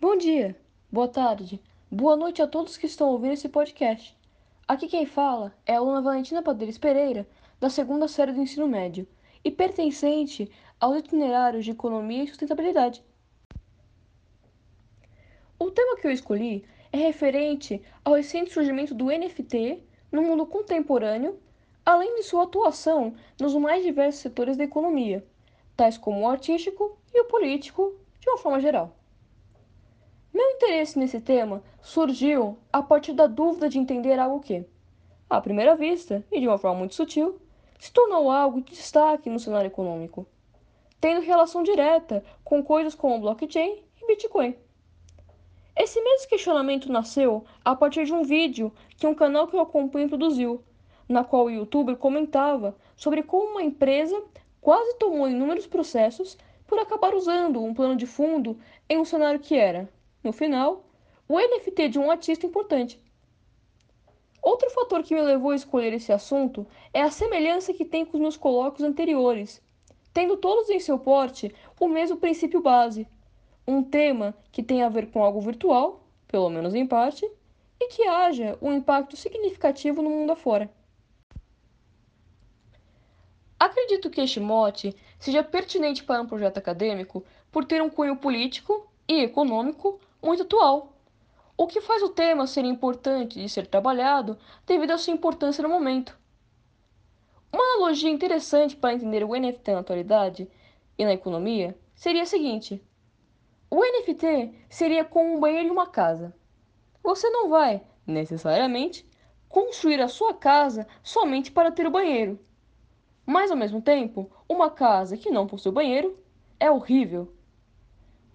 Bom dia, boa tarde, boa noite a todos que estão ouvindo esse podcast. Aqui quem fala é a aluna Valentina Padres Pereira, da segunda série do ensino médio, e pertencente aos itinerários de Economia e Sustentabilidade. O tema que eu escolhi é referente ao recente surgimento do NFT no mundo contemporâneo, além de sua atuação nos mais diversos setores da economia, tais como o artístico e o político, de uma forma geral. Meu interesse nesse tema surgiu a partir da dúvida de entender algo que, à primeira vista e de uma forma muito sutil, se tornou algo de destaque no cenário econômico, tendo relação direta com coisas como blockchain e Bitcoin. Esse mesmo questionamento nasceu a partir de um vídeo que um canal que eu acompanho produziu, na qual o youtuber comentava sobre como uma empresa quase tomou inúmeros processos por acabar usando um plano de fundo em um cenário que era no final, o NFT de um artista importante. Outro fator que me levou a escolher esse assunto é a semelhança que tem com os meus colóquios anteriores, tendo todos em seu porte o mesmo princípio base, um tema que tem a ver com algo virtual, pelo menos em parte, e que haja um impacto significativo no mundo afora. Acredito que este mote seja pertinente para um projeto acadêmico por ter um cunho político e econômico muito atual, o que faz o tema ser importante de ser trabalhado devido à sua importância no momento. Uma analogia interessante para entender o NFT na atualidade e na economia seria a seguinte: o NFT seria como um banheiro de uma casa. Você não vai, necessariamente, construir a sua casa somente para ter o banheiro. Mas, ao mesmo tempo, uma casa que não possui banheiro é horrível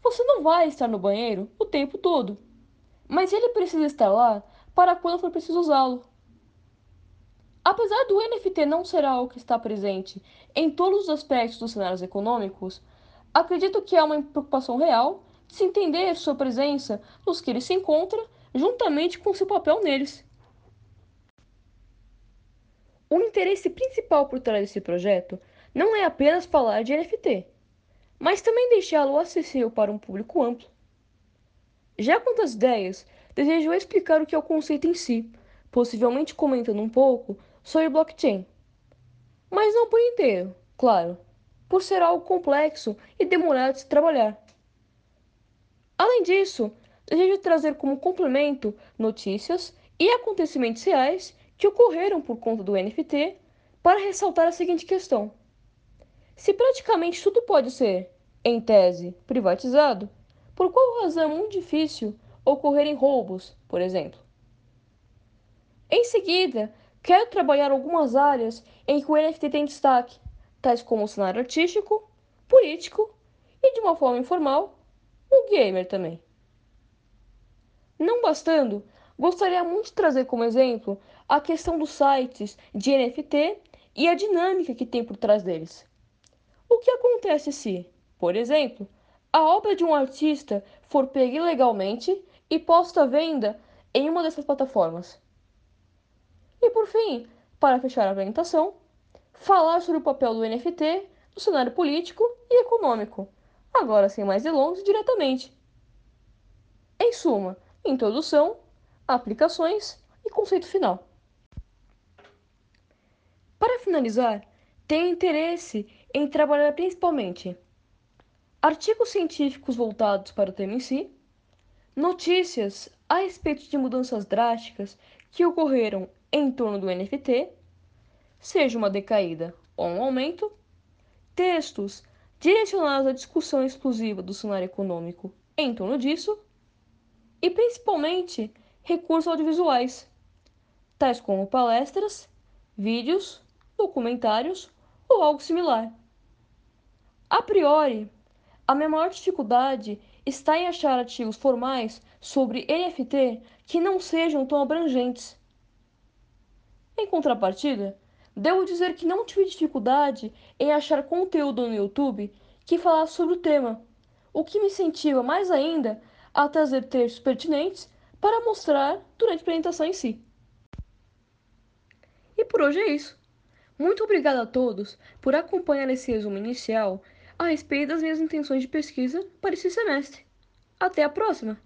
você não vai estar no banheiro o tempo todo, mas ele precisa estar lá para quando for preciso usá-lo. Apesar do NFT não ser algo que está presente em todos os aspectos dos cenários econômicos, acredito que há uma preocupação real de se entender sua presença nos que ele se encontra, juntamente com seu papel neles. O interesse principal por trás desse projeto não é apenas falar de NFT, mas também deixá-lo acessível para um público amplo. Já quanto às ideias, desejo explicar o que é o conceito em si, possivelmente comentando um pouco sobre blockchain. Mas não por inteiro, claro, por ser algo complexo e demorado de se trabalhar. Além disso, desejo trazer como complemento notícias e acontecimentos reais que ocorreram por conta do NFT para ressaltar a seguinte questão: se praticamente tudo pode ser em tese, privatizado, por qual razão é muito difícil ocorrerem roubos, por exemplo? Em seguida, quero trabalhar algumas áreas em que o NFT tem destaque, tais como o cenário artístico, político e, de uma forma informal, o gamer também. Não bastando, gostaria muito de trazer como exemplo a questão dos sites de NFT e a dinâmica que tem por trás deles. O que acontece se, por exemplo, a obra de um artista for pega ilegalmente e posta à venda em uma dessas plataformas. E por fim, para fechar a apresentação, falar sobre o papel do NFT no cenário político e econômico, agora sem mais delongas diretamente. Em suma, introdução, aplicações e conceito final. Para finalizar, tenho interesse em trabalhar principalmente artigos científicos voltados para o tema em si, notícias a respeito de mudanças drásticas que ocorreram em torno do NFT, seja uma decaída ou um aumento, textos direcionados à discussão exclusiva do cenário econômico em torno disso, e principalmente recursos audiovisuais, tais como palestras, vídeos, documentários ou algo similar. A priori, a minha maior dificuldade está em achar artigos formais sobre NFT que não sejam tão abrangentes. Em contrapartida, devo dizer que não tive dificuldade em achar conteúdo no YouTube que falasse sobre o tema, o que me incentiva mais ainda a trazer textos pertinentes para mostrar durante a apresentação em si. E por hoje é isso. Muito obrigado a todos por acompanhar esse resumo inicial a respeito das minhas intenções de pesquisa para esse semestre. Até a próxima!